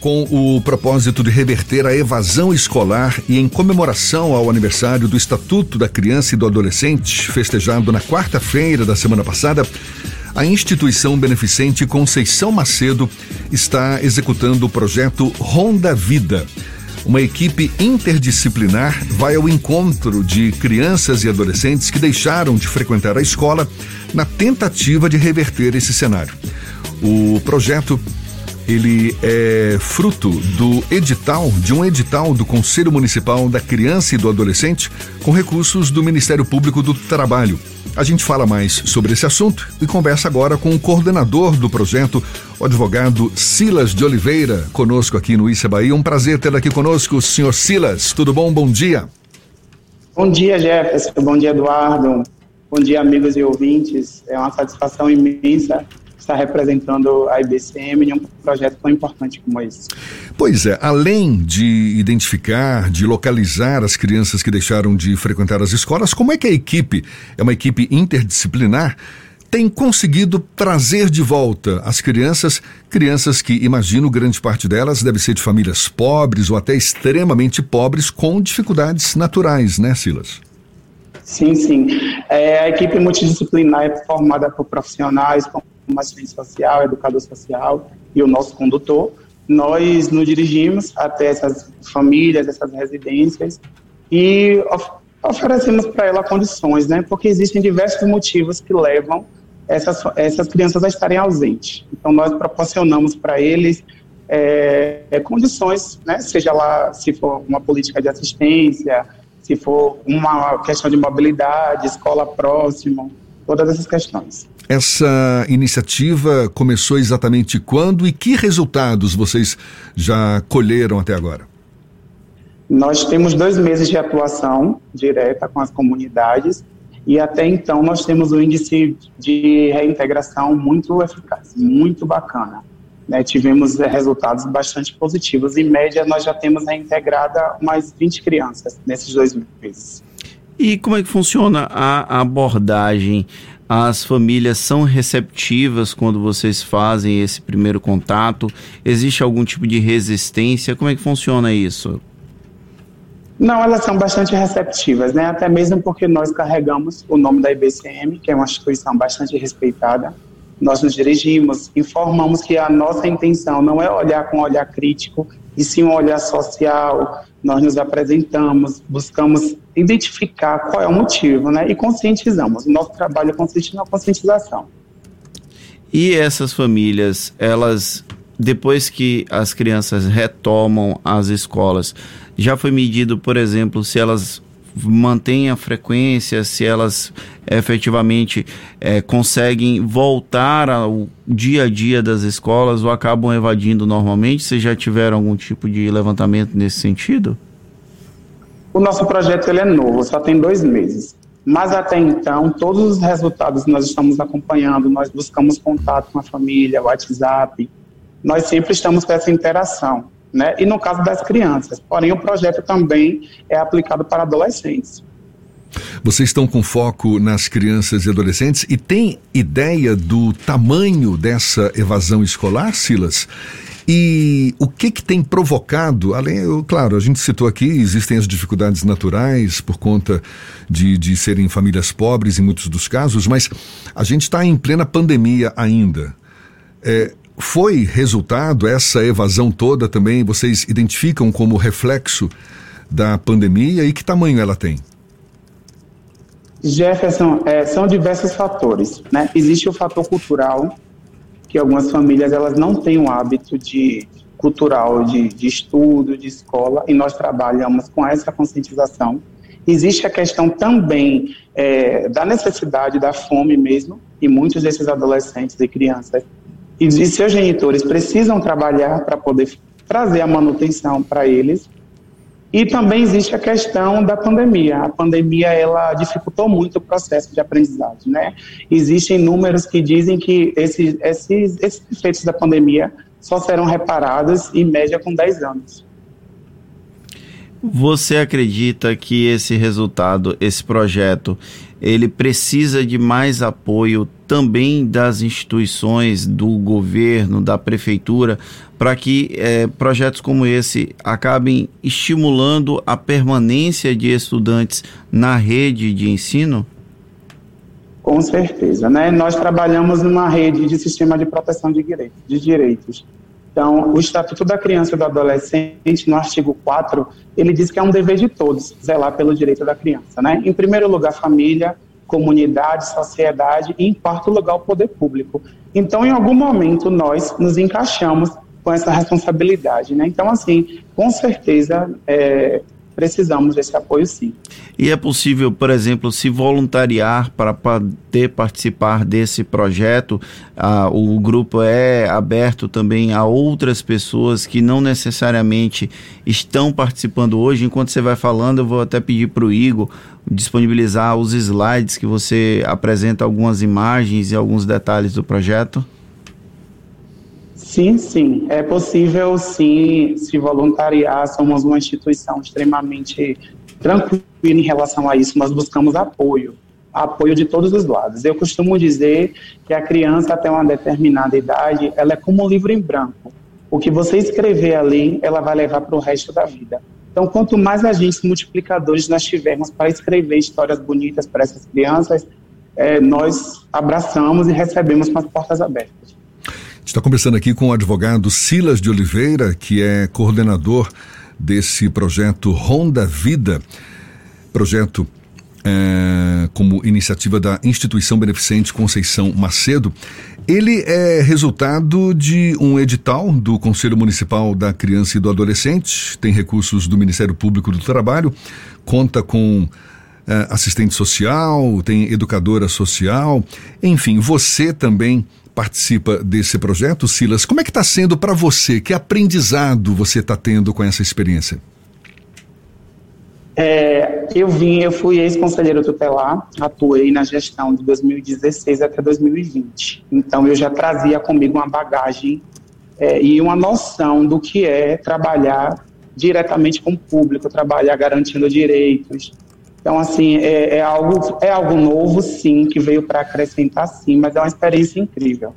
com o propósito de reverter a evasão escolar e em comemoração ao aniversário do Estatuto da Criança e do Adolescente, festejado na quarta-feira da semana passada, a instituição beneficente Conceição Macedo está executando o projeto Ronda Vida. Uma equipe interdisciplinar vai ao encontro de crianças e adolescentes que deixaram de frequentar a escola na tentativa de reverter esse cenário. O projeto ele é fruto do edital, de um edital do Conselho Municipal da Criança e do Adolescente, com recursos do Ministério Público do Trabalho. A gente fala mais sobre esse assunto e conversa agora com o coordenador do projeto, o advogado Silas de Oliveira, conosco aqui no Issa Bahia. Um prazer tê-lo aqui conosco, senhor Silas. Tudo bom? Bom dia. Bom dia, Jefferson. Bom dia, Eduardo. Bom dia, amigos e ouvintes. É uma satisfação imensa estar representando a IBCM em um projeto tão importante como esse. Pois é, além de identificar, de localizar as crianças que deixaram de frequentar as escolas, como é que a equipe, é uma equipe interdisciplinar, tem conseguido trazer de volta as crianças, crianças que, imagino, grande parte delas deve ser de famílias pobres ou até extremamente pobres com dificuldades naturais, né, Silas? Sim, sim. É, a equipe multidisciplinar é formada por profissionais como assistente social, educador social e o nosso condutor. Nós nos dirigimos até essas famílias, essas residências e of oferecemos para ela condições, né? Porque existem diversos motivos que levam essas, essas crianças a estarem ausentes. Então, nós proporcionamos para eles é, condições, né? Seja lá se for uma política de assistência, se for uma questão de mobilidade, escola próxima, todas essas questões. Essa iniciativa começou exatamente quando e que resultados vocês já colheram até agora? Nós temos dois meses de atuação direta com as comunidades e até então nós temos um índice de reintegração muito eficaz, muito bacana. Né, tivemos resultados bastante positivos. Em média, nós já temos reintegrada mais 20 crianças nesses dois meses. E como é que funciona a abordagem? As famílias são receptivas quando vocês fazem esse primeiro contato? Existe algum tipo de resistência? Como é que funciona isso? Não, elas são bastante receptivas, né? Até mesmo porque nós carregamos o nome da IBCM, que é uma instituição bastante respeitada. Nós nos dirigimos, informamos que a nossa intenção não é olhar com olhar crítico, e sim um olhar social. Nós nos apresentamos, buscamos identificar qual é o motivo, né? E conscientizamos. O nosso trabalho consiste na conscientização. E essas famílias, elas, depois que as crianças retomam as escolas, já foi medido, por exemplo, se elas mantêm a frequência, se elas efetivamente é, conseguem voltar ao dia a dia das escolas ou acabam evadindo normalmente? Vocês já tiveram algum tipo de levantamento nesse sentido? O nosso projeto ele é novo, só tem dois meses. Mas até então, todos os resultados nós estamos acompanhando, nós buscamos contato com a família, WhatsApp, nós sempre estamos com essa interação né? E no caso das crianças. Porém, o projeto também é aplicado para adolescentes. Vocês estão com foco nas crianças e adolescentes e tem ideia do tamanho dessa evasão escolar, Silas? E o que que tem provocado, além, claro, a gente citou aqui, existem as dificuldades naturais por conta de, de serem famílias pobres em muitos dos casos, mas a gente está em plena pandemia ainda. É, foi resultado, essa evasão toda também, vocês identificam como reflexo da pandemia e que tamanho ela tem? Jefferson, é, são diversos fatores. Né? Existe o fator cultural, que algumas famílias elas não têm o hábito de cultural de, de estudo, de escola, e nós trabalhamos com essa conscientização. Existe a questão também é, da necessidade da fome mesmo, e muitos desses adolescentes e crianças e, seus genitores precisam trabalhar para poder trazer a manutenção para eles. E também existe a questão da pandemia. A pandemia ela dificultou muito o processo de aprendizagem, né? Existem números que dizem que esses, esses, esses efeitos da pandemia só serão reparados em média com 10 anos. Você acredita que esse resultado, esse projeto, ele precisa de mais apoio também das instituições, do governo, da prefeitura, para que é, projetos como esse acabem estimulando a permanência de estudantes na rede de ensino? Com certeza, né? Nós trabalhamos numa rede de sistema de proteção de direitos. De direitos. Então, o Estatuto da Criança e do Adolescente, no artigo 4, ele diz que é um dever de todos zelar pelo direito da criança, né? Em primeiro lugar, família, comunidade, sociedade e, em quarto lugar, o poder público. Então, em algum momento, nós nos encaixamos com essa responsabilidade, né? Então, assim, com certeza, é, precisamos desse apoio sim. E é possível, por exemplo, se voluntariar para poder participar desse projeto? Ah, o grupo é aberto também a outras pessoas que não necessariamente estão participando hoje. Enquanto você vai falando, eu vou até pedir para o Igor disponibilizar os slides que você apresenta algumas imagens e alguns detalhes do projeto. Sim, sim. É possível, sim, se voluntariar. Somos uma instituição extremamente tranquila em relação a isso. Nós buscamos apoio, apoio de todos os lados. Eu costumo dizer que a criança, até uma determinada idade, ela é como um livro em branco. O que você escrever ali, ela vai levar para o resto da vida. Então, quanto mais agentes multiplicadores nós tivermos para escrever histórias bonitas para essas crianças, é, nós abraçamos e recebemos com as portas abertas está conversando aqui com o advogado Silas de Oliveira, que é coordenador desse projeto Ronda Vida, projeto é, como iniciativa da instituição beneficente Conceição Macedo. Ele é resultado de um edital do Conselho Municipal da Criança e do Adolescente, tem recursos do Ministério Público do Trabalho, conta com é, assistente social, tem educadora social, enfim, você também participa desse projeto, Silas. Como é que está sendo para você? Que aprendizado você está tendo com essa experiência? É, eu vim, eu fui ex-conselheiro tutelar, atuei na gestão de 2016 até 2020. Então eu já trazia comigo uma bagagem é, e uma noção do que é trabalhar diretamente com o público, trabalhar garantindo direitos, então, assim, é, é, algo, é algo novo, sim, que veio para acrescentar, sim, mas é uma experiência incrível.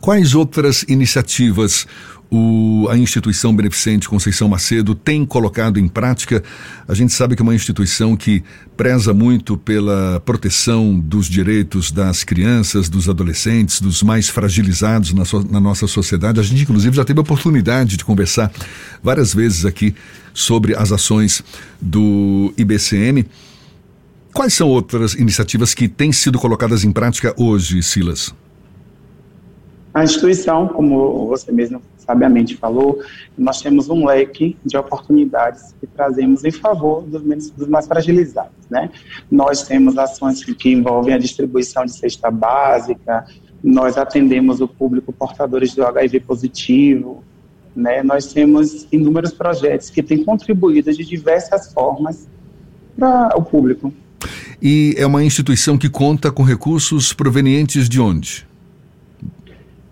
Quais outras iniciativas o, a instituição beneficente Conceição Macedo tem colocado em prática? A gente sabe que é uma instituição que preza muito pela proteção dos direitos das crianças, dos adolescentes, dos mais fragilizados na, so, na nossa sociedade. A gente, inclusive, já teve a oportunidade de conversar várias vezes aqui sobre as ações do IBCM. Quais são outras iniciativas que têm sido colocadas em prática hoje, Silas? A instituição, como você mesmo sabiamente falou, nós temos um leque de oportunidades que trazemos em favor dos, dos mais fragilizados. Né? Nós temos ações que, que envolvem a distribuição de cesta básica, nós atendemos o público portadores do HIV positivo, né? Nós temos inúmeros projetos que têm contribuído de diversas formas para o público. E é uma instituição que conta com recursos provenientes de onde?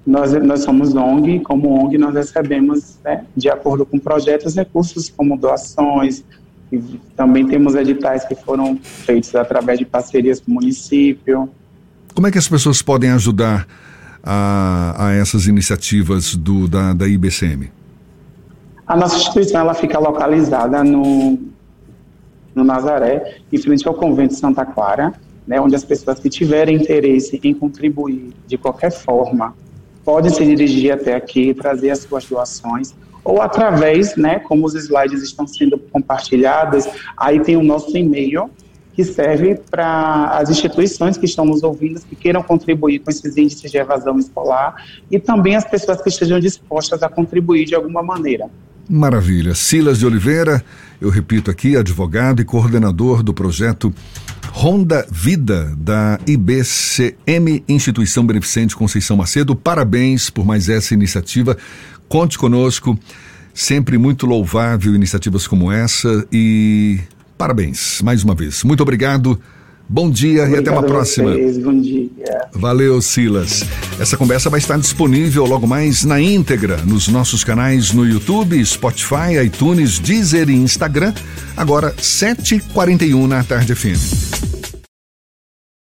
Nós, nós somos ONG, como ONG nós recebemos, né, de acordo com projetos, recursos como doações, e também temos editais que foram feitos através de parcerias com o município. Como é que as pessoas podem ajudar a, a essas iniciativas do, da, da IBCM? A nossa instituição ela fica localizada no, no Nazaré, em frente ao convento de Santa Clara, né, onde as pessoas que tiverem interesse em contribuir de qualquer forma podem se dirigir até aqui, trazer as suas doações, ou através, né, como os slides estão sendo compartilhados, aí tem o nosso e-mail, que serve para as instituições que estão nos ouvindo, que queiram contribuir com esses índices de evasão escolar e também as pessoas que estejam dispostas a contribuir de alguma maneira. Maravilha. Silas de Oliveira, eu repito aqui, advogado e coordenador do projeto Ronda Vida da IBCM, Instituição Beneficente Conceição Macedo. Parabéns por mais essa iniciativa. Conte conosco. Sempre muito louvável iniciativas como essa e Parabéns, mais uma vez. Muito obrigado. Bom dia obrigado e até uma próxima. Vocês, bom dia. Valeu, Silas. Essa conversa vai estar disponível logo mais na íntegra nos nossos canais no YouTube, Spotify, iTunes, Deezer e Instagram. Agora, 7h41 na tarde FM.